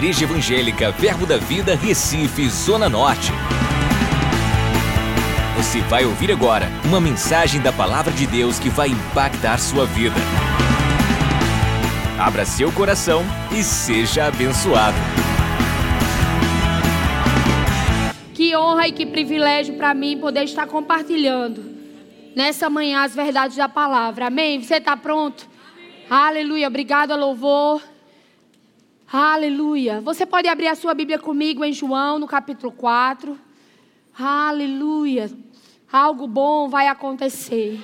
Igreja Evangélica Verbo da Vida, Recife, Zona Norte. Você vai ouvir agora uma mensagem da Palavra de Deus que vai impactar sua vida. Abra seu coração e seja abençoado. Que honra e que privilégio para mim poder estar compartilhando nessa manhã as verdades da palavra. Amém? Você está pronto? Aleluia. Obrigada, louvor. Aleluia. Você pode abrir a sua Bíblia comigo em João, no capítulo 4. Aleluia. Algo bom vai acontecer.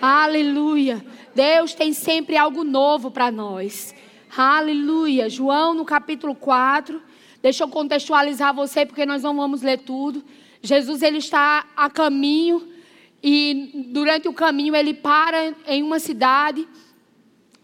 Aleluia. Deus tem sempre algo novo para nós. Aleluia. João, no capítulo 4. Deixa eu contextualizar você, porque nós não vamos ler tudo. Jesus ele está a caminho e durante o caminho ele para em uma cidade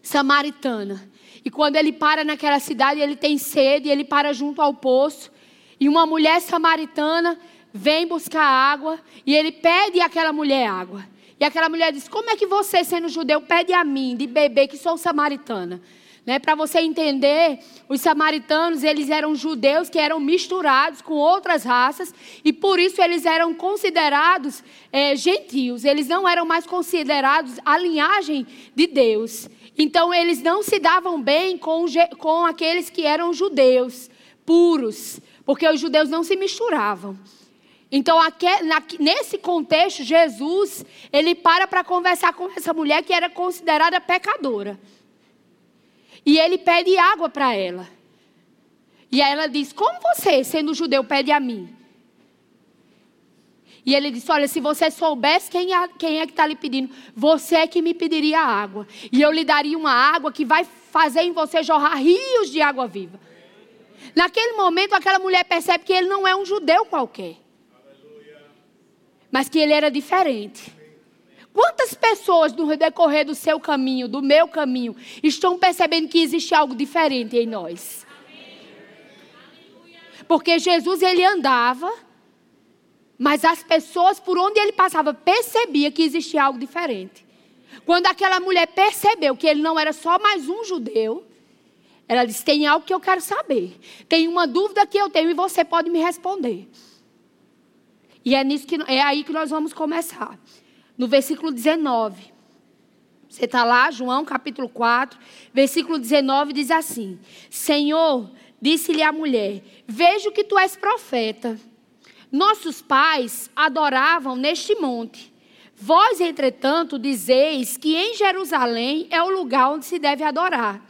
samaritana. E quando ele para naquela cidade, ele tem sede, ele para junto ao poço. E uma mulher samaritana vem buscar água e ele pede àquela mulher água. E aquela mulher diz: Como é que você, sendo judeu, pede a mim de beber, que sou samaritana? Né, Para você entender, os samaritanos eles eram judeus que eram misturados com outras raças e por isso eles eram considerados é, gentios. Eles não eram mais considerados a linhagem de Deus. Então eles não se davam bem com, com aqueles que eram judeus puros, porque os judeus não se misturavam. Então, nesse contexto, Jesus, ele para para conversar com essa mulher que era considerada pecadora. E ele pede água para ela. E aí ela diz: Como você, sendo judeu, pede a mim? E ele disse: Olha, se você soubesse quem é, quem é que está lhe pedindo, você é que me pediria água. E eu lhe daria uma água que vai fazer em você jorrar rios de água viva. Naquele momento, aquela mulher percebe que ele não é um judeu qualquer, mas que ele era diferente. Quantas pessoas no decorrer do seu caminho, do meu caminho, estão percebendo que existe algo diferente em nós? Porque Jesus ele andava mas as pessoas por onde ele passava percebia que existia algo diferente. Quando aquela mulher percebeu que ele não era só mais um judeu, ela disse: Tem algo que eu quero saber. Tem uma dúvida que eu tenho e você pode me responder. E é, nisso que, é aí que nós vamos começar. No versículo 19. Você está lá, João capítulo 4, versículo 19 diz assim: Senhor, disse-lhe a mulher: Vejo que tu és profeta. Nossos pais adoravam neste monte. Vós, entretanto, dizeis que em Jerusalém é o lugar onde se deve adorar.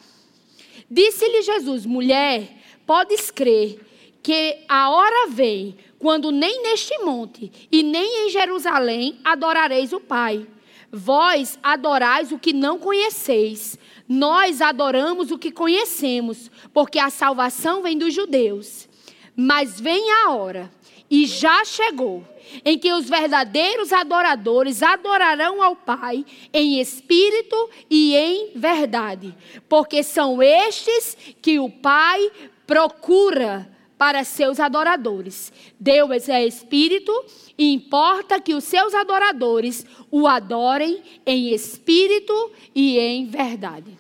Disse-lhe Jesus: Mulher, podes crer que a hora vem quando nem neste monte e nem em Jerusalém adorareis o Pai. Vós adorais o que não conheceis. Nós adoramos o que conhecemos, porque a salvação vem dos judeus. Mas vem a hora e já chegou, em que os verdadeiros adoradores adorarão ao Pai em espírito e em verdade, porque são estes que o Pai procura para seus adoradores. Deus é espírito e importa que os seus adoradores o adorem em espírito e em verdade.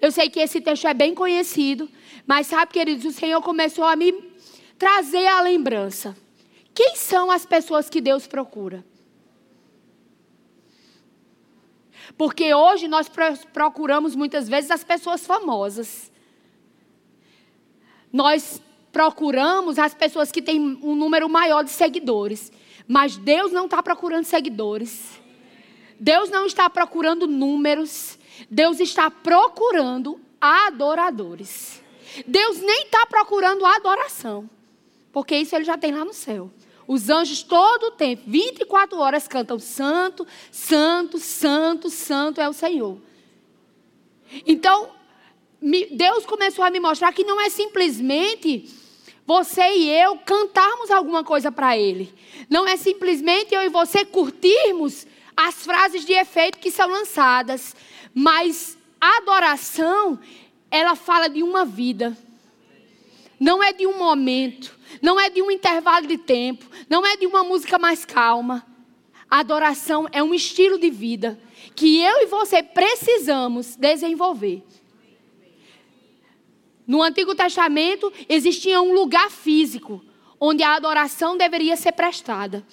Eu sei que esse texto é bem conhecido, mas sabe, queridos, o Senhor começou a me trazer a lembrança. Quem são as pessoas que Deus procura? Porque hoje nós procuramos muitas vezes as pessoas famosas. Nós procuramos as pessoas que têm um número maior de seguidores. Mas Deus não está procurando seguidores. Deus não está procurando números. Deus está procurando adoradores. Deus nem está procurando adoração. Porque isso ele já tem lá no céu. Os anjos todo o tempo, 24 horas, cantam santo, santo, santo, santo é o Senhor. Então, Deus começou a me mostrar que não é simplesmente você e eu cantarmos alguma coisa para Ele. Não é simplesmente eu e você curtirmos as frases de efeito que são lançadas. Mas a adoração, ela fala de uma vida. Não é de um momento não é de um intervalo de tempo, não é de uma música mais calma. A adoração é um estilo de vida que eu e você precisamos desenvolver. No Antigo Testamento existia um lugar físico onde a adoração deveria ser prestada.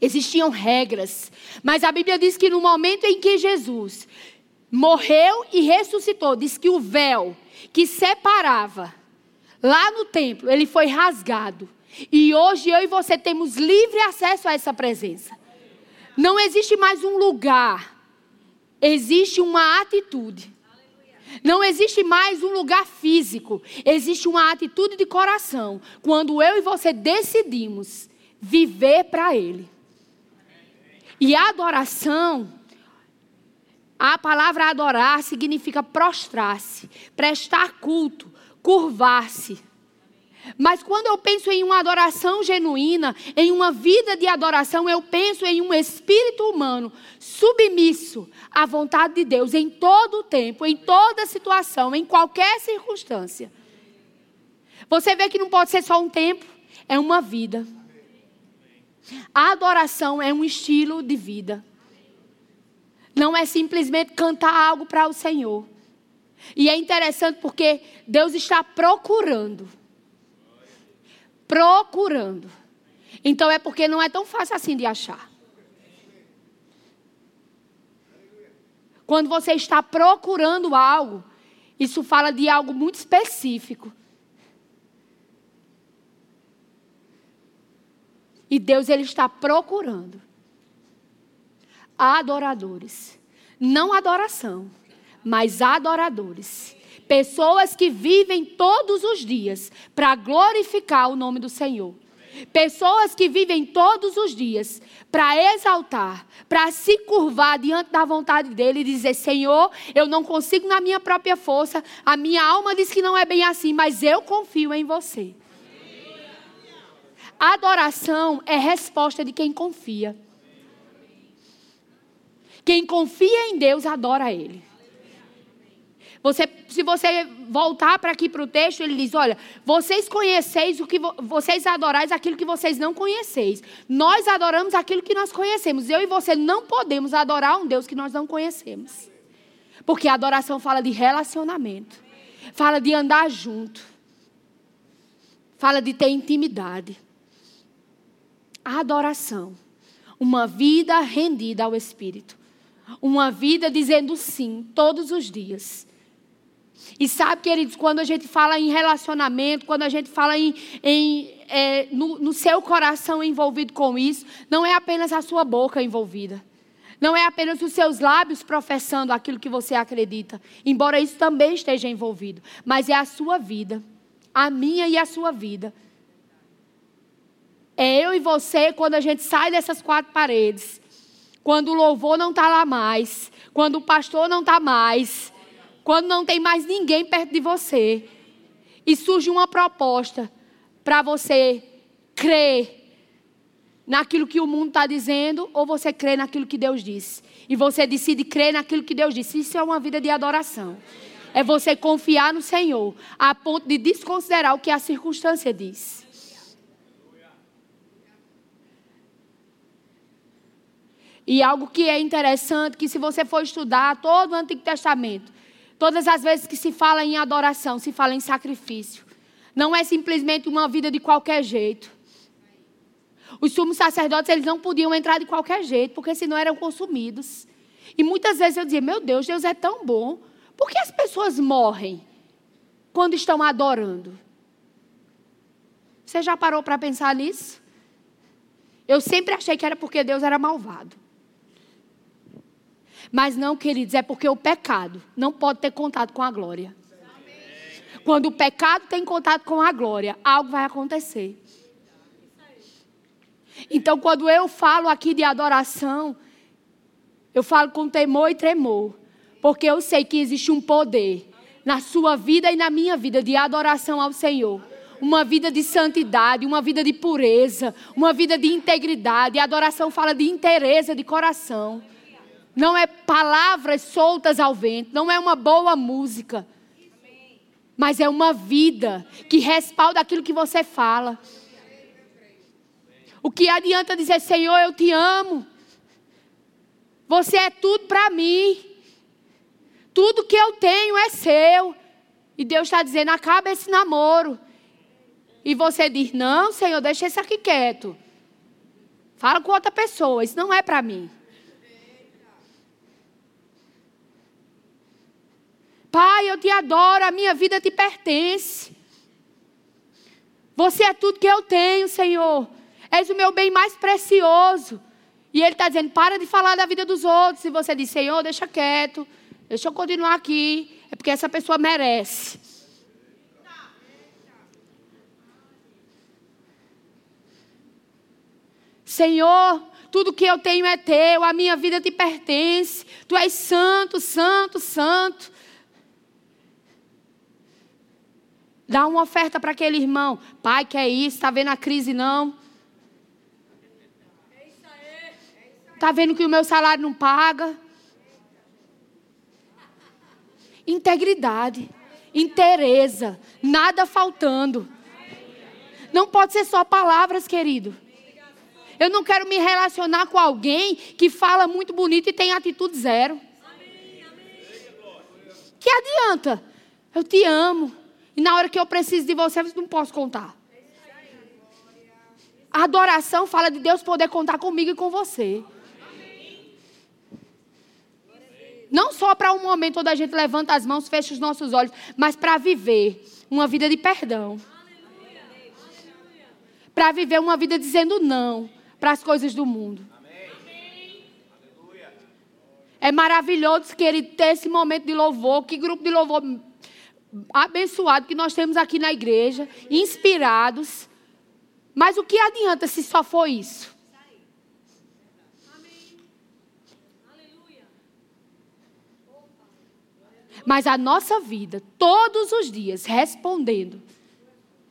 Existiam regras, mas a Bíblia diz que no momento em que Jesus morreu e ressuscitou, diz que o véu que separava lá no templo, ele foi rasgado. E hoje eu e você temos livre acesso a essa presença. Não existe mais um lugar, existe uma atitude. Não existe mais um lugar físico, existe uma atitude de coração. Quando eu e você decidimos viver para Ele. E adoração, a palavra adorar significa prostrar-se, prestar culto, curvar-se. Mas quando eu penso em uma adoração genuína, em uma vida de adoração, eu penso em um espírito humano submisso à vontade de Deus em todo o tempo, em toda situação, em qualquer circunstância. Você vê que não pode ser só um tempo, é uma vida. A adoração é um estilo de vida. Não é simplesmente cantar algo para o Senhor. E é interessante porque Deus está procurando procurando. Então é porque não é tão fácil assim de achar. Quando você está procurando algo, isso fala de algo muito específico. E Deus ele está procurando adoradores, não adoração, mas adoradores Pessoas que vivem todos os dias para glorificar o nome do Senhor. Pessoas que vivem todos os dias para exaltar, para se curvar diante da vontade dele e dizer: Senhor, eu não consigo na minha própria força, a minha alma diz que não é bem assim, mas eu confio em você. Adoração é resposta de quem confia. Quem confia em Deus adora Ele. Você, se você voltar para aqui para o texto, ele diz: Olha, vocês conheceis o que vo vocês adorais aquilo que vocês não conheceis. Nós adoramos aquilo que nós conhecemos. Eu e você não podemos adorar um Deus que nós não conhecemos. Porque a adoração fala de relacionamento, fala de andar junto, fala de ter intimidade. A adoração, uma vida rendida ao Espírito, uma vida dizendo sim todos os dias e sabe, queridos, quando a gente fala em relacionamento, quando a gente fala em, em é, no, no seu coração envolvido com isso, não é apenas a sua boca envolvida. Não é apenas os seus lábios professando aquilo que você acredita, embora isso também esteja envolvido, mas é a sua vida, a minha e a sua vida. É eu e você quando a gente sai dessas quatro paredes, quando o louvor não está lá mais, quando o pastor não está mais, quando não tem mais ninguém perto de você e surge uma proposta para você crer naquilo que o mundo está dizendo ou você crê naquilo que Deus disse. E você decide crer naquilo que Deus disse. Isso é uma vida de adoração. É você confiar no Senhor a ponto de desconsiderar o que a circunstância diz. E algo que é interessante, que se você for estudar todo o Antigo Testamento, Todas as vezes que se fala em adoração, se fala em sacrifício. Não é simplesmente uma vida de qualquer jeito. Os sumos sacerdotes, eles não podiam entrar de qualquer jeito, porque senão eram consumidos. E muitas vezes eu dizia, meu Deus, Deus é tão bom. Por que as pessoas morrem quando estão adorando? Você já parou para pensar nisso? Eu sempre achei que era porque Deus era malvado. Mas não, queridos, é porque o pecado não pode ter contato com a glória. Quando o pecado tem contato com a glória, algo vai acontecer. Então, quando eu falo aqui de adoração, eu falo com temor e tremor, porque eu sei que existe um poder na sua vida e na minha vida de adoração ao Senhor. Uma vida de santidade, uma vida de pureza, uma vida de integridade. A adoração fala de interesse de coração não é palavras soltas ao vento, não é uma boa música, mas é uma vida que respalda aquilo que você fala. O que adianta dizer, Senhor, eu te amo, você é tudo para mim, tudo que eu tenho é seu. E Deus está dizendo: acaba esse namoro. E você diz: não, Senhor, deixa esse aqui quieto. Fala com outra pessoa, isso não é para mim. Pai, eu te adoro, a minha vida te pertence. Você é tudo que eu tenho, Senhor. És o meu bem mais precioso. E Ele está dizendo: para de falar da vida dos outros. E você diz: Senhor, deixa quieto, deixa eu continuar aqui. É porque essa pessoa merece. Senhor, tudo que eu tenho é teu, a minha vida te pertence. Tu és santo, santo, santo. Dá uma oferta para aquele irmão. Pai, que é isso? Está vendo a crise não? Está vendo que o meu salário não paga? Integridade, interesa, nada faltando. Não pode ser só palavras, querido. Eu não quero me relacionar com alguém que fala muito bonito e tem atitude zero. Que adianta? Eu te amo. E na hora que eu preciso de você, eu não posso contar. A adoração fala de Deus poder contar comigo e com você. Não só para um momento onde a gente levanta as mãos, fecha os nossos olhos, mas para viver uma vida de perdão. Para viver uma vida dizendo não para as coisas do mundo. É maravilhoso, querido, ter esse momento de louvor. Que grupo de louvor abençoado que nós temos aqui na igreja, inspirados. Mas o que adianta se só for isso? Mas a nossa vida, todos os dias, respondendo,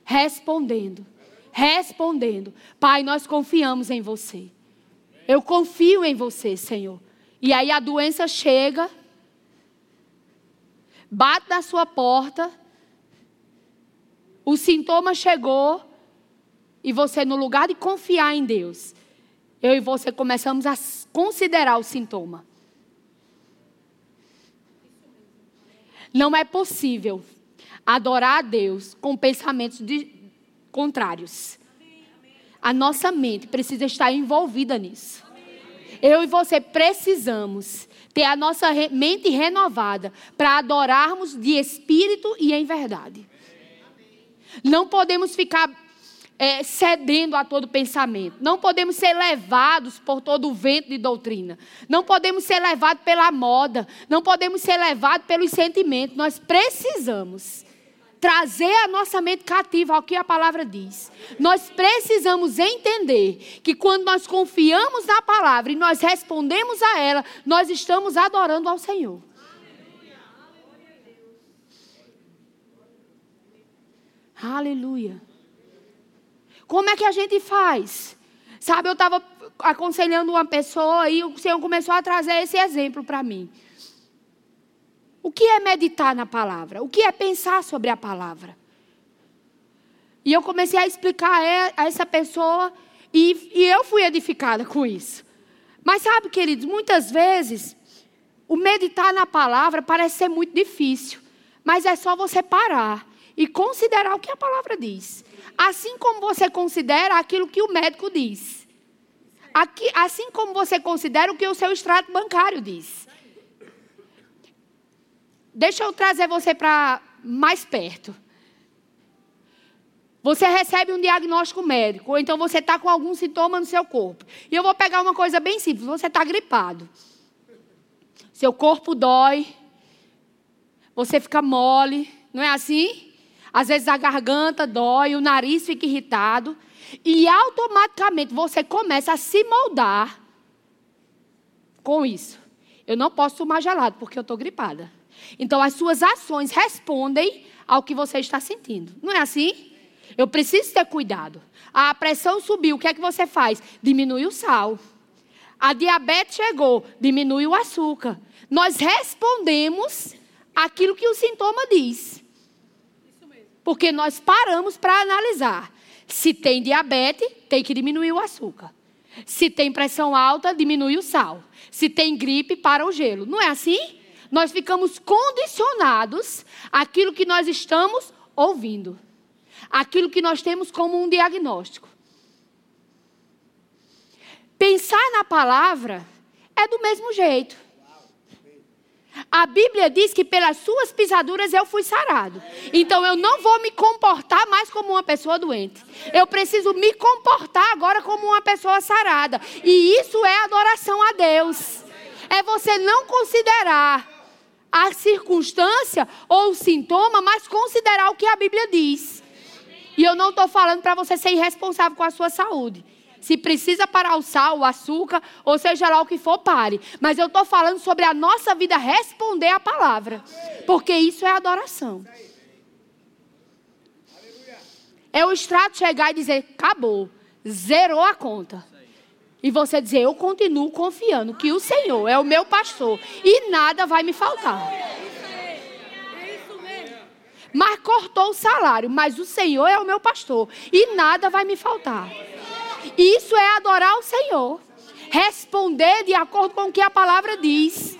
respondendo, respondendo. Pai, nós confiamos em você. Eu confio em você, Senhor. E aí a doença chega bate na sua porta, o sintoma chegou, e você, no lugar de confiar em Deus, eu e você começamos a considerar o sintoma. Não é possível adorar a Deus com pensamentos de, contrários. A nossa mente precisa estar envolvida nisso. Eu e você precisamos ter a nossa mente renovada para adorarmos de espírito e em verdade. Não podemos ficar é, cedendo a todo pensamento. Não podemos ser levados por todo o vento de doutrina. Não podemos ser levados pela moda. Não podemos ser levados pelos sentimentos. Nós precisamos trazer a nossa mente cativa ao que a palavra diz. Nós precisamos entender que quando nós confiamos na palavra e nós respondemos a ela, nós estamos adorando ao Senhor. Aleluia. Como é que a gente faz? Sabe, eu estava aconselhando uma pessoa e o Senhor começou a trazer esse exemplo para mim. O que é meditar na palavra? O que é pensar sobre a palavra? E eu comecei a explicar a essa pessoa e, e eu fui edificada com isso. Mas sabe, queridos, muitas vezes o meditar na palavra parece ser muito difícil, mas é só você parar e considerar o que a palavra diz. Assim como você considera aquilo que o médico diz. Aqui, assim como você considera o que o seu extrato bancário diz. Deixa eu trazer você para mais perto. Você recebe um diagnóstico médico, ou então você está com algum sintoma no seu corpo. E eu vou pegar uma coisa bem simples: você está gripado. Seu corpo dói, você fica mole, não é assim? Às vezes a garganta dói, o nariz fica irritado. E automaticamente você começa a se moldar com isso. Eu não posso tomar gelado porque eu estou gripada. Então, as suas ações respondem ao que você está sentindo. Não é assim? Eu preciso ter cuidado. A pressão subiu, o que é que você faz? Diminui o sal. A diabetes chegou, diminui o açúcar. Nós respondemos aquilo que o sintoma diz. Porque nós paramos para analisar. Se tem diabetes, tem que diminuir o açúcar. Se tem pressão alta, diminui o sal. Se tem gripe, para o gelo. Não é assim? Nós ficamos condicionados àquilo que nós estamos ouvindo, aquilo que nós temos como um diagnóstico. Pensar na palavra é do mesmo jeito. A Bíblia diz que pelas suas pisaduras eu fui sarado. Então eu não vou me comportar mais como uma pessoa doente. Eu preciso me comportar agora como uma pessoa sarada. E isso é adoração a Deus. É você não considerar a circunstância ou o sintoma, mas considerar o que a Bíblia diz. E eu não estou falando para você ser irresponsável com a sua saúde. Se precisa parar o sal, o açúcar, ou seja lá o que for, pare. Mas eu estou falando sobre a nossa vida responder à palavra. Porque isso é adoração. É o extrato chegar e dizer: acabou, zerou a conta. E você dizer: eu continuo confiando que o Senhor é o meu pastor e nada vai me faltar. Mas cortou o salário, mas o Senhor é o meu pastor e nada vai me faltar. Isso é adorar o Senhor. Responder de acordo com o que a palavra diz.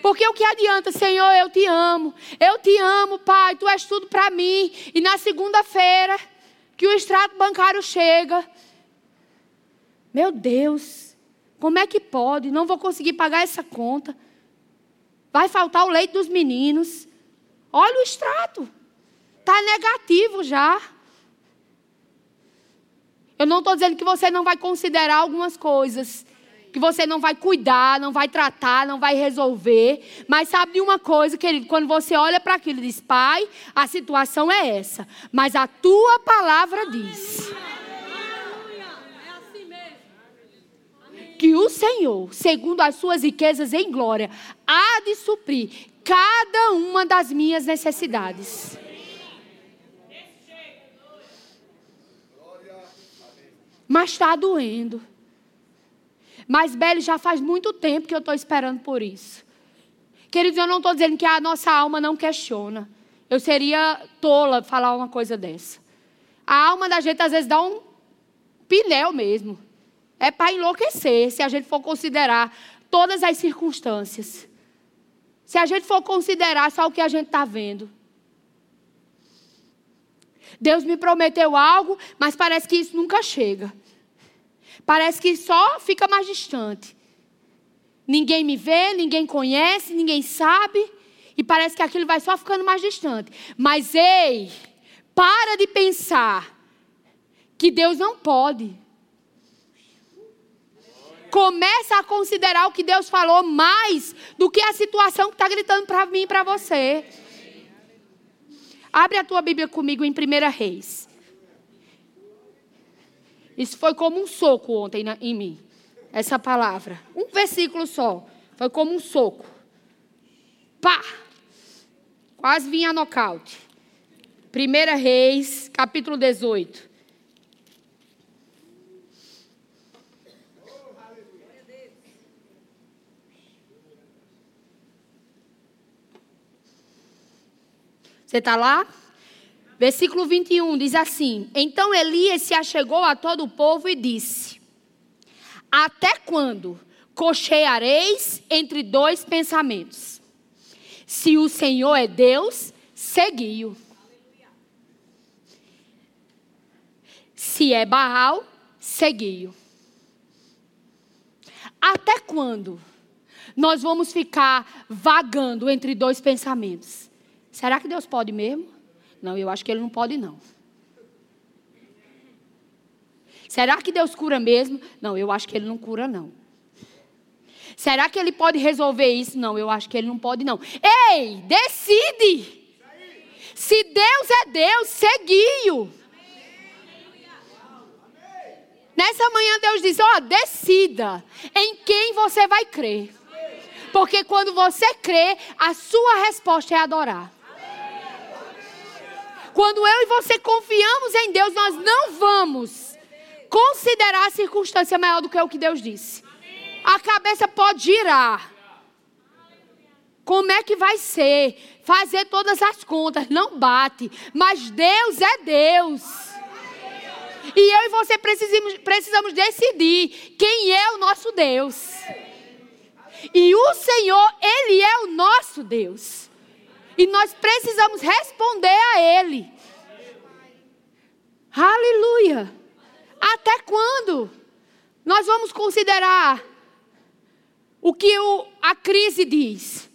Porque o que adianta, Senhor, eu te amo. Eu te amo, Pai, tu és tudo para mim. E na segunda-feira, que o extrato bancário chega. Meu Deus, como é que pode? Não vou conseguir pagar essa conta. Vai faltar o leite dos meninos. Olha o extrato. Está negativo já. Eu não estou dizendo que você não vai considerar algumas coisas, que você não vai cuidar, não vai tratar, não vai resolver. Mas sabe de uma coisa, querido? Quando você olha para aquilo e diz, Pai, a situação é essa, mas a tua palavra diz. Que o Senhor, segundo as suas riquezas em glória, há de suprir cada uma das minhas necessidades. Mas está doendo. Mas, Beli, já faz muito tempo que eu estou esperando por isso. Queridos, eu não estou dizendo que a nossa alma não questiona. Eu seria tola falar uma coisa dessa. A alma da gente às vezes dá um pinel mesmo. É para enlouquecer, se a gente for considerar todas as circunstâncias. Se a gente for considerar só o que a gente está vendo. Deus me prometeu algo, mas parece que isso nunca chega. Parece que só fica mais distante. Ninguém me vê, ninguém conhece, ninguém sabe. E parece que aquilo vai só ficando mais distante. Mas ei, para de pensar que Deus não pode. Começa a considerar o que Deus falou mais do que a situação que está gritando para mim e para você. Abre a tua Bíblia comigo em 1 Reis. Isso foi como um soco ontem na, em mim. Essa palavra. Um versículo só. Foi como um soco. Pá! Quase vinha nocaute. 1 Reis, capítulo 18. Você está lá? Versículo 21 diz assim: Então Elias se achegou a todo o povo e disse: Até quando cocheareis entre dois pensamentos? Se o Senhor é Deus, segui-o. Se é Baal, segui-o. Até quando nós vamos ficar vagando entre dois pensamentos? Será que Deus pode mesmo? Não, eu acho que ele não pode, não. Será que Deus cura mesmo? Não, eu acho que ele não cura, não. Será que ele pode resolver isso? Não, eu acho que ele não pode, não. Ei, decide! Se Deus é Deus, seguiu. Nessa manhã Deus diz: ó, oh, decida em quem você vai crer. Porque quando você crê, a sua resposta é adorar. Quando eu e você confiamos em Deus, nós não vamos considerar a circunstância maior do que o que Deus disse. A cabeça pode girar. Como é que vai ser? Fazer todas as contas, não bate. Mas Deus é Deus. E eu e você precisamos, precisamos decidir quem é o nosso Deus. E o Senhor, Ele é o nosso Deus. E nós precisamos responder a Ele. Aleluia. Até quando nós vamos considerar o que o, a crise diz?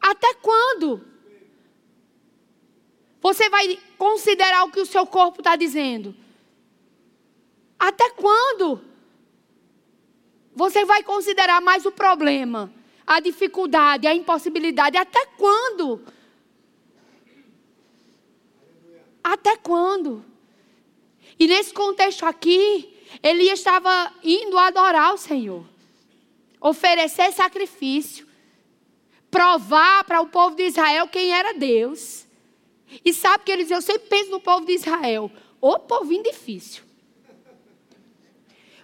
Até quando? Você vai considerar o que o seu corpo está dizendo? Até quando? Você vai considerar mais o problema, a dificuldade, a impossibilidade? Até quando? Até quando? E nesse contexto aqui, ele estava indo adorar o Senhor, oferecer sacrifício, provar para o povo de Israel quem era Deus. E sabe que eles, eu sempre penso no povo de Israel, o povinho difícil.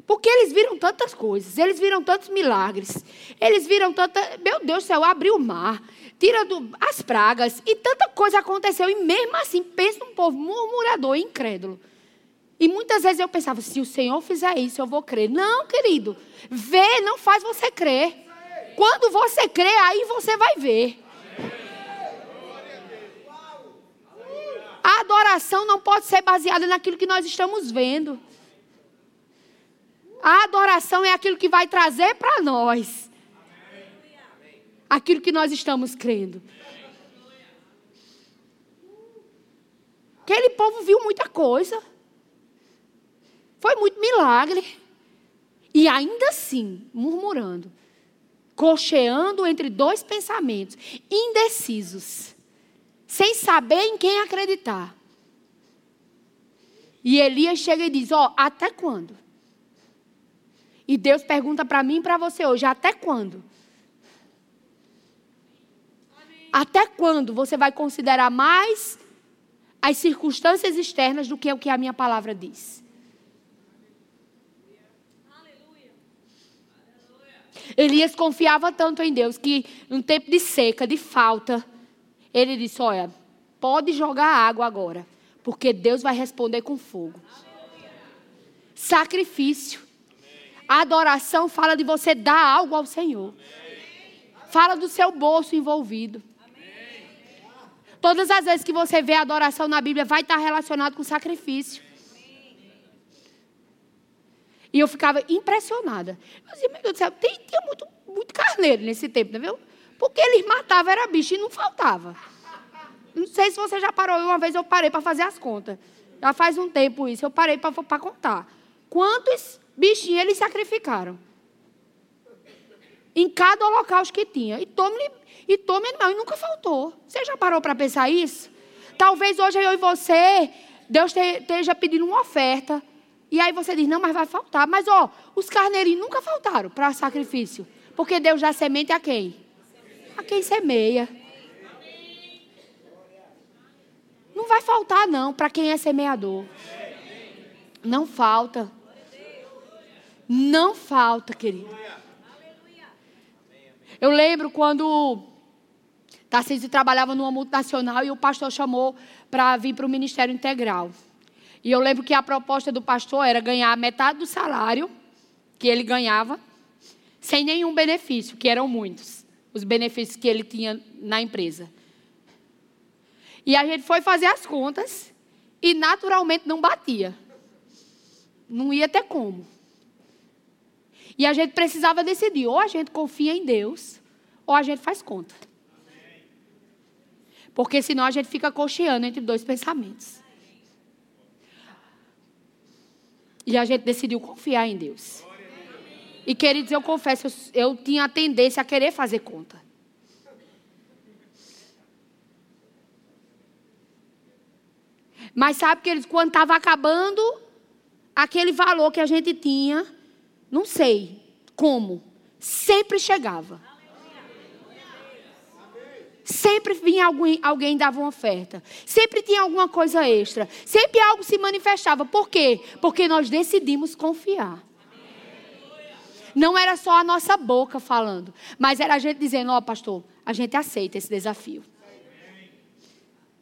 Porque eles viram tantas coisas, eles viram tantos milagres, eles viram tanta. Meu Deus do céu, abriu o mar, tira do, as pragas, e tanta coisa aconteceu, e mesmo assim, pensa num povo murmurador incrédulo. E muitas vezes eu pensava, se o Senhor fizer isso, eu vou crer. Não, querido, ver não faz você crer. Quando você crê, aí você vai ver. A adoração não pode ser baseada naquilo que nós estamos vendo. A adoração é aquilo que vai trazer para nós aquilo que nós estamos crendo. Aquele povo viu muita coisa. Foi muito milagre. E ainda assim, murmurando, cocheando entre dois pensamentos, indecisos, sem saber em quem acreditar. E Elias chega e diz: Ó, oh, até quando? E Deus pergunta para mim e para você hoje: até quando? Até quando você vai considerar mais as circunstâncias externas do que o que a minha palavra diz? Elias confiava tanto em Deus que, num tempo de seca, de falta, ele disse: Olha, pode jogar água agora, porque Deus vai responder com fogo. Sacrifício. A adoração fala de você dar algo ao Senhor. Fala do seu bolso envolvido. Todas as vezes que você vê a adoração na Bíblia, vai estar relacionado com sacrifício. E eu ficava impressionada. Eu dizia, meu Deus do céu, tem, tinha muito, muito carneiro nesse tempo, não viu? Porque eles matavam, era bicho e não faltava. Não sei se você já parou. Uma vez eu parei para fazer as contas. Já faz um tempo isso. Eu parei para contar. Quantos bichinhos eles sacrificaram? Em cada holocausto que tinha. E tome, e tome animal. E nunca faltou. Você já parou para pensar isso? Talvez hoje eu e você, Deus esteja pedindo uma oferta. E aí você diz, não, mas vai faltar. Mas, ó, os carneirinhos nunca faltaram para sacrifício. Porque Deus dá semente a quem? A quem semeia. Não vai faltar, não, para quem é semeador. Não falta. Não falta, querido. Eu lembro quando Tarcísio trabalhava numa multinacional e o pastor chamou para vir para o Ministério Integral. E eu lembro que a proposta do pastor era ganhar metade do salário que ele ganhava, sem nenhum benefício, que eram muitos, os benefícios que ele tinha na empresa. E a gente foi fazer as contas e naturalmente não batia. Não ia ter como. E a gente precisava decidir: ou a gente confia em Deus, ou a gente faz conta. Porque senão a gente fica cocheando entre dois pensamentos. E a gente decidiu confiar em Deus. E queridos, eu confesso, eu, eu tinha a tendência a querer fazer conta. Mas sabe, queridos, quando estava acabando aquele valor que a gente tinha, não sei como, sempre chegava. Sempre vinha alguém, alguém dava uma oferta. Sempre tinha alguma coisa extra. Sempre algo se manifestava. Por quê? Porque nós decidimos confiar. Não era só a nossa boca falando, mas era a gente dizendo: Ó, oh, pastor, a gente aceita esse desafio.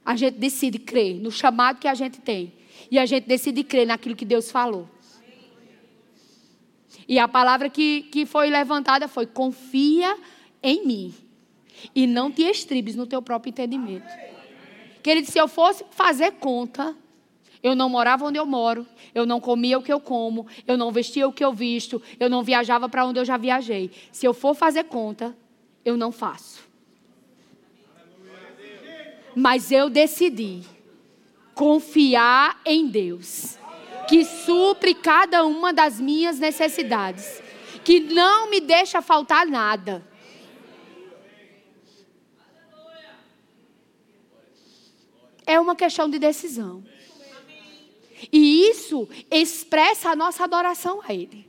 A gente decide crer no chamado que a gente tem. E a gente decide crer naquilo que Deus falou. E a palavra que, que foi levantada foi: confia em mim. E não te estribes no teu próprio entendimento. Querido, se eu fosse fazer conta, eu não morava onde eu moro, eu não comia o que eu como, eu não vestia o que eu visto, eu não viajava para onde eu já viajei. Se eu for fazer conta, eu não faço. Mas eu decidi confiar em Deus, que supre cada uma das minhas necessidades, que não me deixa faltar nada. É uma questão de decisão. E isso expressa a nossa adoração a Ele.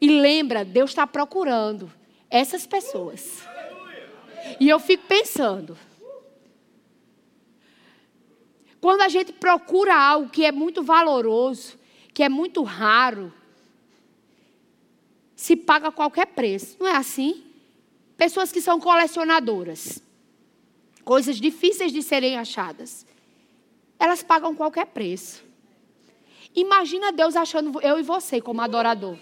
E lembra, Deus está procurando essas pessoas. E eu fico pensando. Quando a gente procura algo que é muito valoroso, que é muito raro, se paga qualquer preço. Não é assim? Pessoas que são colecionadoras, coisas difíceis de serem achadas, elas pagam qualquer preço. Imagina Deus achando eu e você como adorador.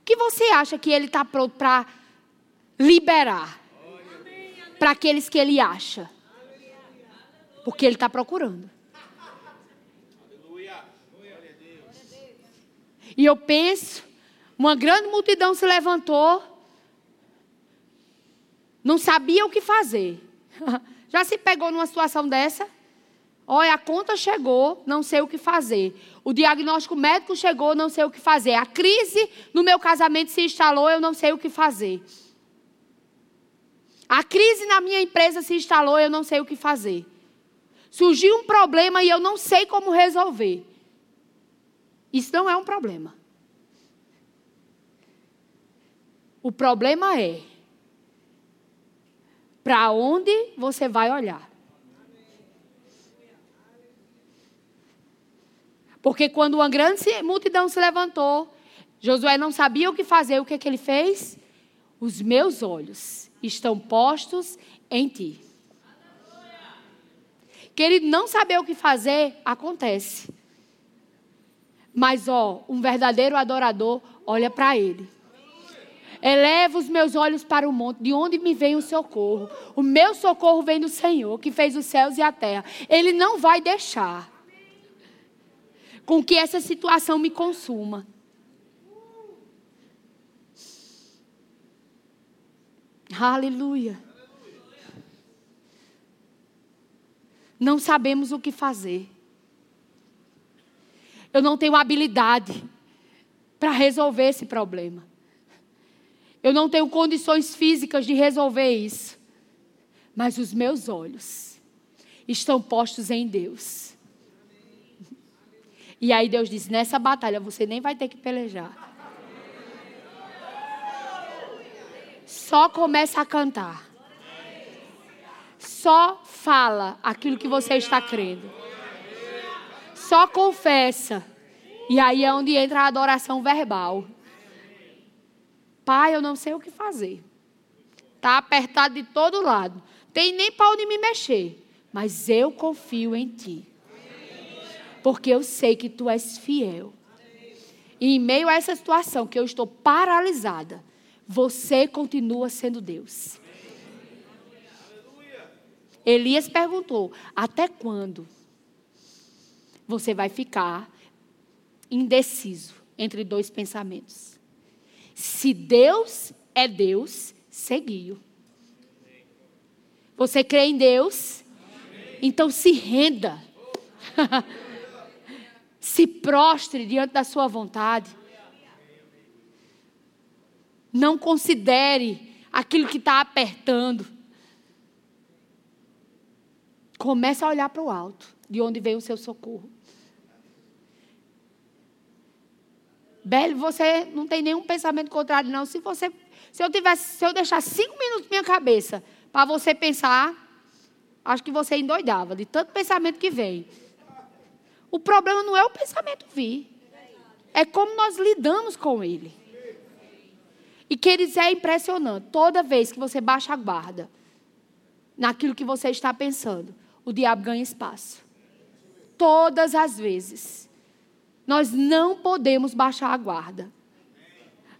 O que você acha que Ele está pronto para liberar? Para aqueles que Ele acha. Porque Ele está procurando. E eu penso, uma grande multidão se levantou, não sabia o que fazer. Já se pegou numa situação dessa? Olha, a conta chegou, não sei o que fazer. O diagnóstico médico chegou, não sei o que fazer. A crise no meu casamento se instalou, eu não sei o que fazer. A crise na minha empresa se instalou, eu não sei o que fazer. Surgiu um problema e eu não sei como resolver. Isso não é um problema. O problema é para onde você vai olhar. Porque quando uma grande multidão se levantou, Josué não sabia o que fazer, o que, é que ele fez? Os meus olhos estão postos em ti. Querido, não saber o que fazer acontece. Mas, ó, um verdadeiro adorador olha para ele. Eleva os meus olhos para o monte, de onde me vem o socorro. O meu socorro vem do Senhor, que fez os céus e a terra. Ele não vai deixar com que essa situação me consuma. Aleluia. Não sabemos o que fazer. Eu não tenho habilidade para resolver esse problema. Eu não tenho condições físicas de resolver isso. Mas os meus olhos estão postos em Deus. E aí Deus diz: nessa batalha você nem vai ter que pelejar. Só começa a cantar. Só fala aquilo que você está crendo. Só confessa. E aí é onde entra a adoração verbal. Pai, eu não sei o que fazer. Está apertado de todo lado. Tem nem para onde me mexer. Mas eu confio em Ti. Porque eu sei que Tu és fiel. E em meio a essa situação que eu estou paralisada, você continua sendo Deus. Elias perguntou: Até quando você vai ficar indeciso entre dois pensamentos? Se Deus é Deus, seguiu. Você crê em Deus? Então se renda. se prostre diante da sua vontade. Não considere aquilo que está apertando. Comece a olhar para o alto, de onde vem o seu socorro. Belo, você não tem nenhum pensamento contrário, não. Se você, se eu tivesse, se eu deixar cinco minutos na minha cabeça para você pensar, acho que você endoidava de tanto pensamento que vem. O problema não é o pensamento vir, é como nós lidamos com ele. E queridos, é impressionante. Toda vez que você baixa a guarda naquilo que você está pensando, o diabo ganha espaço. todas as vezes. Nós não podemos baixar a guarda.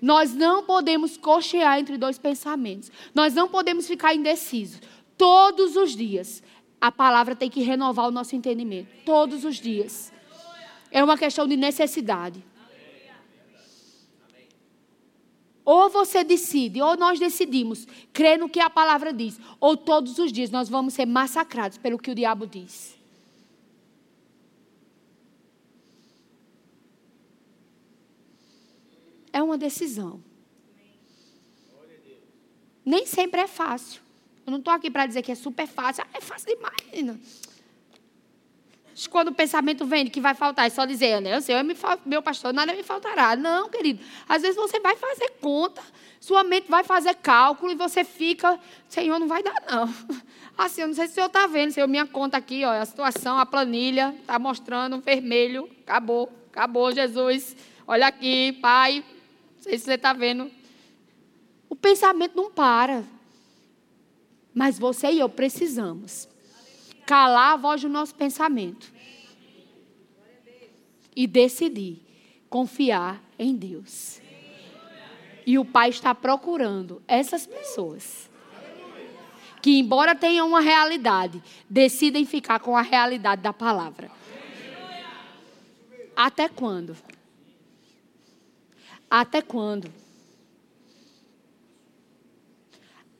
Nós não podemos cochear entre dois pensamentos. Nós não podemos ficar indecisos. Todos os dias, a palavra tem que renovar o nosso entendimento. Todos os dias. É uma questão de necessidade. Ou você decide, ou nós decidimos crer no que a palavra diz, ou todos os dias nós vamos ser massacrados pelo que o diabo diz. É uma decisão. Nem sempre é fácil. Eu não estou aqui para dizer que é super fácil. Ah, é fácil demais. Quando o pensamento vem de que vai faltar, é só dizer, né? Eu sei, eu me, meu pastor, nada me faltará. Não, querido. Às vezes você vai fazer conta, sua mente vai fazer cálculo e você fica, Senhor, não vai dar, não. Assim, eu não sei se o senhor está vendo, Senhor, minha conta aqui, ó, a situação, a planilha, está mostrando vermelho. Acabou, acabou, Jesus. Olha aqui, Pai. Não sei se você está vendo. O pensamento não para. Mas você e eu precisamos calar a voz do nosso pensamento e decidir confiar em Deus. E o Pai está procurando essas pessoas que, embora tenham uma realidade, decidem ficar com a realidade da palavra. Até quando? Até quando?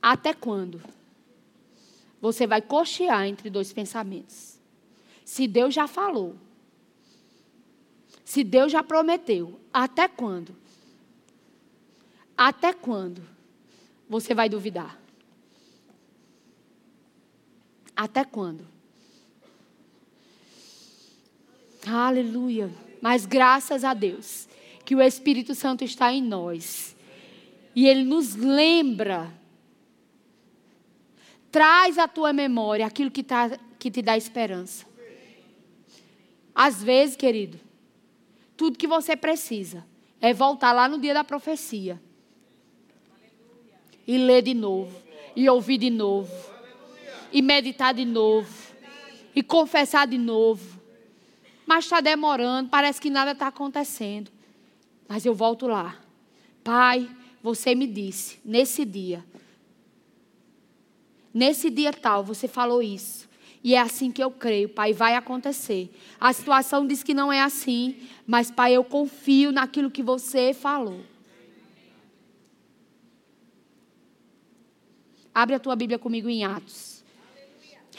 Até quando? Você vai cochear entre dois pensamentos. Se Deus já falou, se Deus já prometeu, até quando? Até quando você vai duvidar? Até quando? Aleluia. Mas graças a Deus que o Espírito Santo está em nós. E ele nos lembra Traz à tua memória aquilo que, tá, que te dá esperança. Às vezes, querido, tudo que você precisa é voltar lá no dia da profecia. E ler de novo. E ouvir de novo. E meditar de novo. E confessar de novo. Mas está demorando, parece que nada está acontecendo. Mas eu volto lá. Pai, você me disse, nesse dia, Nesse dia tal, você falou isso. E é assim que eu creio, Pai, vai acontecer. A situação diz que não é assim, mas, Pai, eu confio naquilo que você falou. Abre a tua Bíblia comigo em Atos.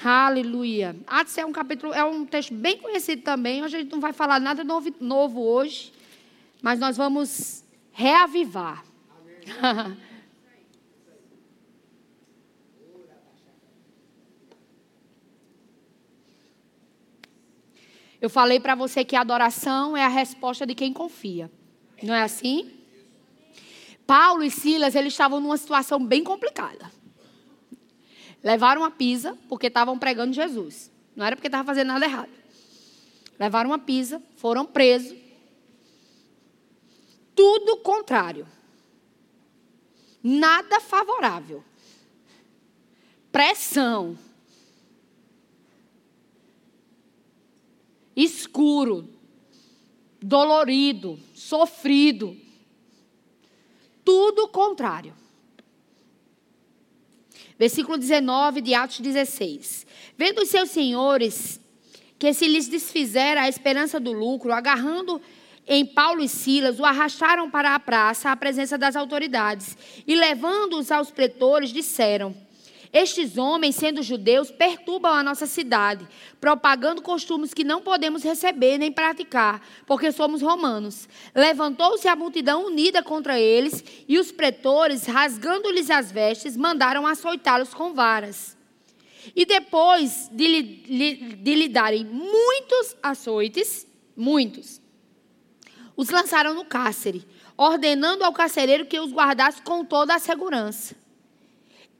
Aleluia. Aleluia. Atos é um capítulo, é um texto bem conhecido também. Hoje a gente não vai falar nada novo, novo hoje, mas nós vamos reavivar. Eu falei para você que a adoração é a resposta de quem confia. Não é assim? Paulo e Silas, eles estavam numa situação bem complicada. Levaram a pisa porque estavam pregando Jesus. Não era porque estavam fazendo nada errado. Levaram a pisa, foram presos. Tudo contrário. Nada favorável. Pressão. Escuro, dolorido, sofrido. Tudo o contrário. Versículo 19 de Atos 16. Vendo os seus senhores que se lhes desfizera a esperança do lucro, agarrando em Paulo e Silas, o arrastaram para a praça à presença das autoridades e, levando-os aos pretores, disseram: estes homens, sendo judeus, perturbam a nossa cidade, propagando costumes que não podemos receber nem praticar, porque somos romanos. Levantou-se a multidão unida contra eles, e os pretores, rasgando-lhes as vestes, mandaram açoitá-los com varas. E depois de lhe, de lhe darem muitos açoites, muitos, os lançaram no cárcere, ordenando ao carcereiro que os guardasse com toda a segurança.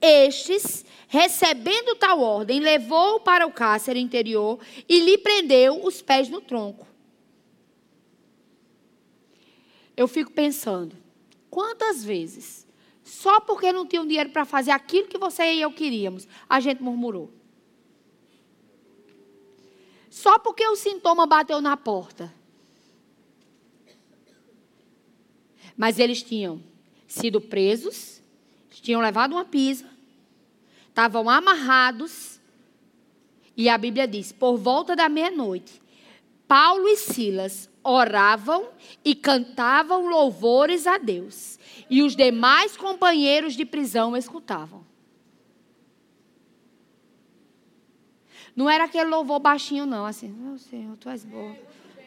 Estes, recebendo tal ordem, levou-o para o cárcere interior e lhe prendeu os pés no tronco. Eu fico pensando, quantas vezes, só porque não tinham dinheiro para fazer aquilo que você e eu queríamos, a gente murmurou. só porque o sintoma bateu na porta. Mas eles tinham sido presos, tinham levado uma pisa, estavam amarrados, e a Bíblia diz: por volta da meia-noite, Paulo e Silas oravam e cantavam louvores a Deus, e os demais companheiros de prisão escutavam. Não era aquele louvor baixinho, não, assim, oh, Senhor, tu és bom.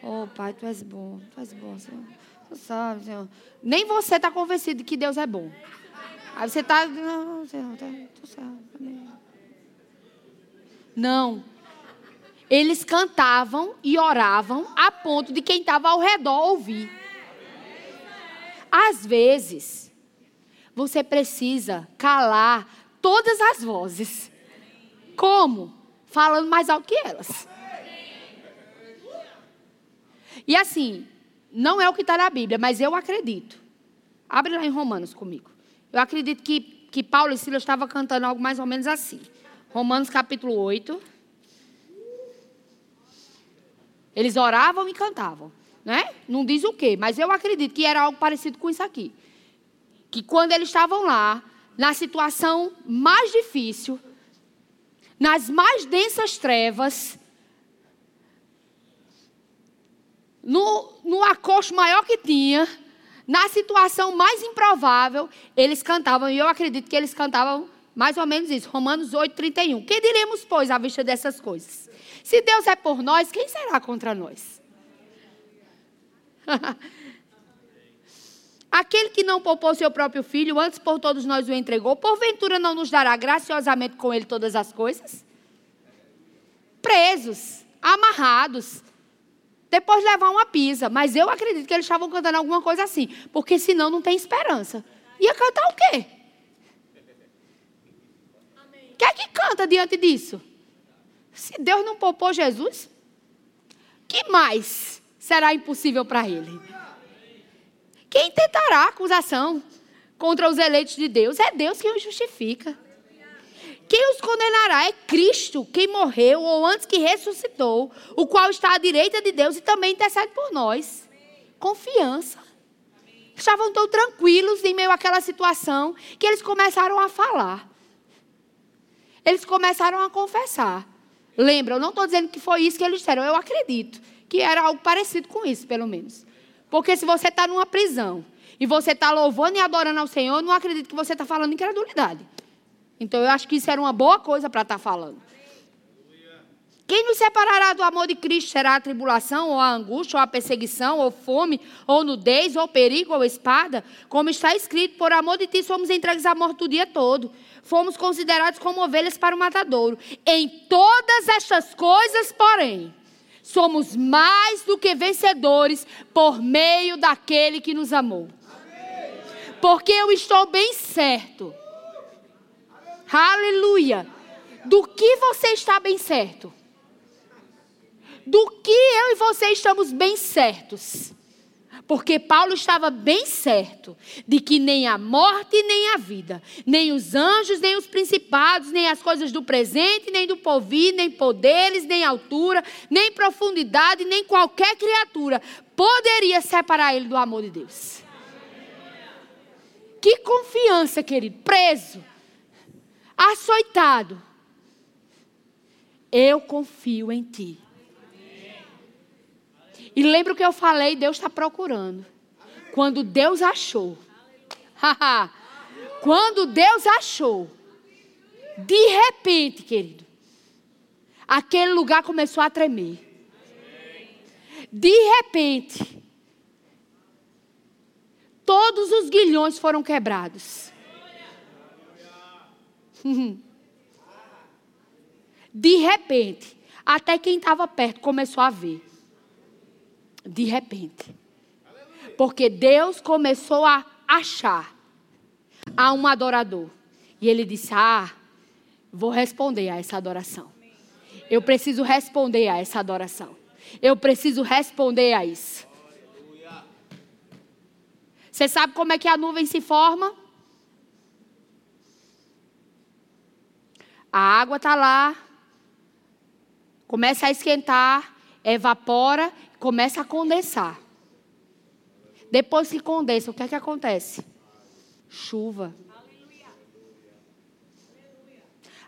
Oh, Pai, tu és bom, tu és bom, Senhor. Tu sabe, Senhor. Nem você está convencido de que Deus é bom. Aí você está, tá, sabe. Não. Eles cantavam e oravam a ponto de quem estava ao redor ouvir. Às vezes, você precisa calar todas as vozes. Como? falando mais alto que elas. E assim, não é o que está na Bíblia, mas eu acredito. Abre lá em Romanos comigo. Eu acredito que, que Paulo e Silas estavam cantando algo mais ou menos assim. Romanos capítulo 8. Eles oravam e cantavam. Né? Não diz o quê, mas eu acredito que era algo parecido com isso aqui. Que quando eles estavam lá, na situação mais difícil, nas mais densas trevas, no, no acosto maior que tinha, na situação mais improvável, eles cantavam, e eu acredito que eles cantavam mais ou menos isso, Romanos 8, 31. Que diremos, pois, à vista dessas coisas? Se Deus é por nós, quem será contra nós? Aquele que não poupou seu próprio filho, antes por todos nós o entregou, porventura não nos dará graciosamente com ele todas as coisas? Presos, amarrados, depois de levar uma pisa. Mas eu acredito que eles estavam cantando alguma coisa assim, porque senão não tem esperança. Ia cantar o quê? O que é que canta diante disso? Se Deus não poupou Jesus, que mais será impossível para ele? Quem tentará acusação contra os eleitos de Deus? É Deus quem os justifica. Quem os condenará é Cristo, quem morreu ou antes que ressuscitou, o qual está à direita de Deus e também intercede por nós. Confiança. Estavam tão tranquilos em meio àquela situação que eles começaram a falar. Eles começaram a confessar. Lembra, eu não estou dizendo que foi isso que eles disseram, eu acredito que era algo parecido com isso, pelo menos. Porque se você está numa prisão e você está louvando e adorando ao Senhor, não acredito que você está falando incredulidade. Então eu acho que isso era uma boa coisa para estar tá falando. Quem nos separará do amor de Cristo será a tribulação, ou a angústia, ou a perseguição, ou fome, ou nudez, ou perigo, ou espada? Como está escrito, por amor de ti somos entregues à morte o dia todo. Fomos considerados como ovelhas para o matadouro. Em todas estas coisas, porém, somos mais do que vencedores por meio daquele que nos amou. Porque eu estou bem certo. Aleluia. Do que você está bem certo? Do que eu e você estamos bem certos? Porque Paulo estava bem certo de que nem a morte, nem a vida, nem os anjos, nem os principados, nem as coisas do presente, nem do porvir, nem poderes, nem altura, nem profundidade, nem qualquer criatura poderia separar ele do amor de Deus. Que confiança, querido, preso, açoitado. Eu confio em ti. E lembra o que eu falei? Deus está procurando. Quando Deus achou. Quando Deus achou. De repente, querido. Aquele lugar começou a tremer. De repente. Todos os guilhões foram quebrados. De repente, até quem estava perto começou a ver de repente. Porque Deus começou a achar a um adorador. E ele disse: Ah, vou responder a essa adoração. Eu preciso responder a essa adoração. Eu preciso responder a isso. Você sabe como é que a nuvem se forma? A água está lá, Começa a esquentar, evapora, começa a condensar. Depois que condensa, o que é que acontece? Chuva.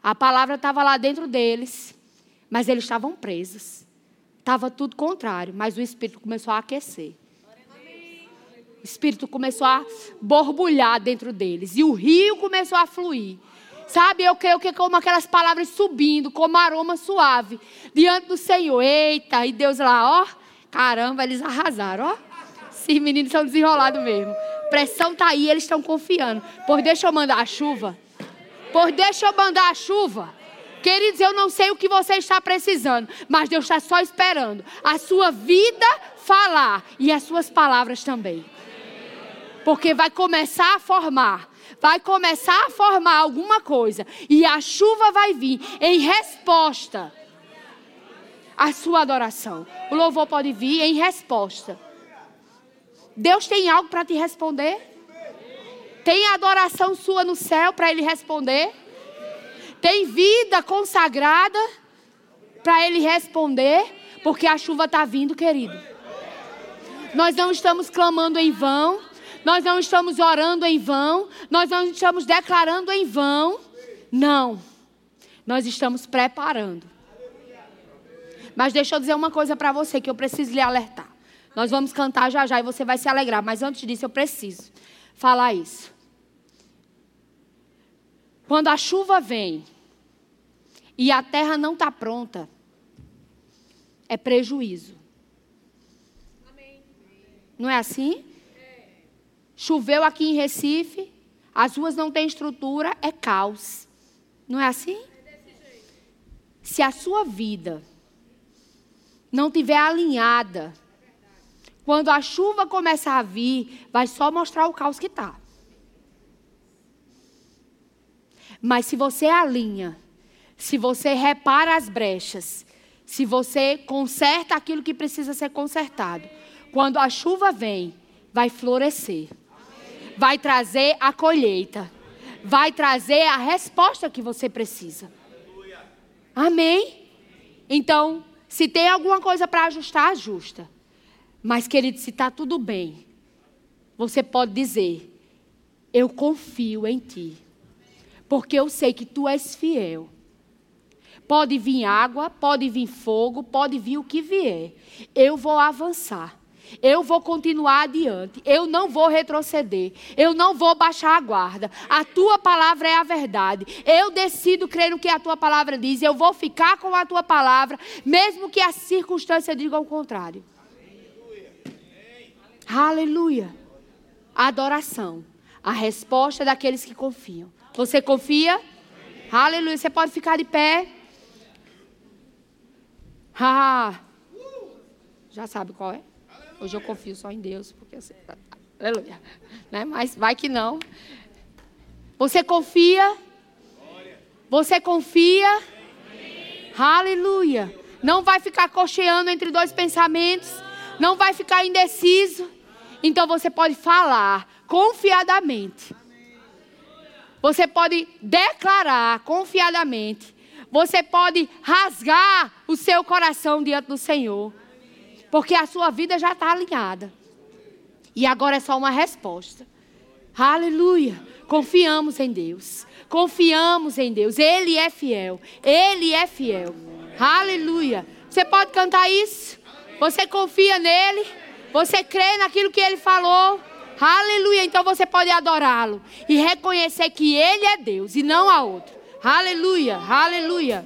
A palavra estava lá dentro deles, mas eles estavam presos. Estava tudo contrário, mas o Espírito começou a aquecer. O Espírito começou a borbulhar dentro deles. E o rio começou a fluir. Sabe, eu creio que como aquelas palavras subindo, como aroma suave, diante do Senhor. Eita, e Deus lá, ó, caramba, eles arrasaram, ó. Esses meninos são desenrolados mesmo. Pressão tá aí, eles estão confiando. Pois deixa eu mandar a chuva. Pois deixa eu mandar a chuva. Queridos, eu não sei o que você está precisando, mas Deus está só esperando a sua vida falar e as suas palavras também. Porque vai começar a formar, vai começar a formar alguma coisa e a chuva vai vir em resposta à sua adoração. O louvor pode vir em resposta. Deus tem algo para te responder? Tem adoração sua no céu para Ele responder? Tem vida consagrada para Ele responder? Porque a chuva está vindo, querido. Nós não estamos clamando em vão. Nós não estamos orando em vão. Nós não estamos declarando em vão. Não. Nós estamos preparando. Mas deixa eu dizer uma coisa para você que eu preciso lhe alertar. Nós vamos cantar já já e você vai se alegrar. Mas antes disso, eu preciso falar isso. Quando a chuva vem e a terra não está pronta, é prejuízo. Não é assim? Choveu aqui em Recife, as ruas não têm estrutura, é caos. Não é assim? Se a sua vida não tiver alinhada, quando a chuva começar a vir, vai só mostrar o caos que está. Mas se você alinha, se você repara as brechas, se você conserta aquilo que precisa ser consertado, quando a chuva vem, vai florescer. Vai trazer a colheita. Vai trazer a resposta que você precisa. Amém? Então, se tem alguma coisa para ajustar, ajusta. Mas, querido, se está tudo bem, você pode dizer: Eu confio em Ti porque eu sei que tu és fiel. Pode vir água, pode vir fogo, pode vir o que vier. Eu vou avançar. Eu vou continuar adiante. Eu não vou retroceder. Eu não vou baixar a guarda. A tua palavra é a verdade. Eu decido crer no que a tua palavra diz. Eu vou ficar com a tua palavra, mesmo que a circunstância diga o contrário. Aleluia. Adoração. A resposta daqueles que confiam. Você confia? Aleluia. Você pode ficar de pé. Ah, já sabe qual é? Hoje eu confio só em Deus, porque sei. Aleluia. Né? Mas vai que não. Você confia? Você confia? Aleluia. Não vai ficar cocheando entre dois pensamentos. Não vai ficar indeciso. Então você pode falar confiadamente. Você pode declarar confiadamente. Você pode rasgar o seu coração diante do Senhor. Porque a sua vida já está alinhada. E agora é só uma resposta. Aleluia. Confiamos em Deus. Confiamos em Deus. Ele é fiel. Ele é fiel. Aleluia. Você pode cantar isso? Você confia nele? Você crê naquilo que ele falou? Aleluia. Então você pode adorá-lo e reconhecer que ele é Deus e não há outro. Aleluia. Aleluia.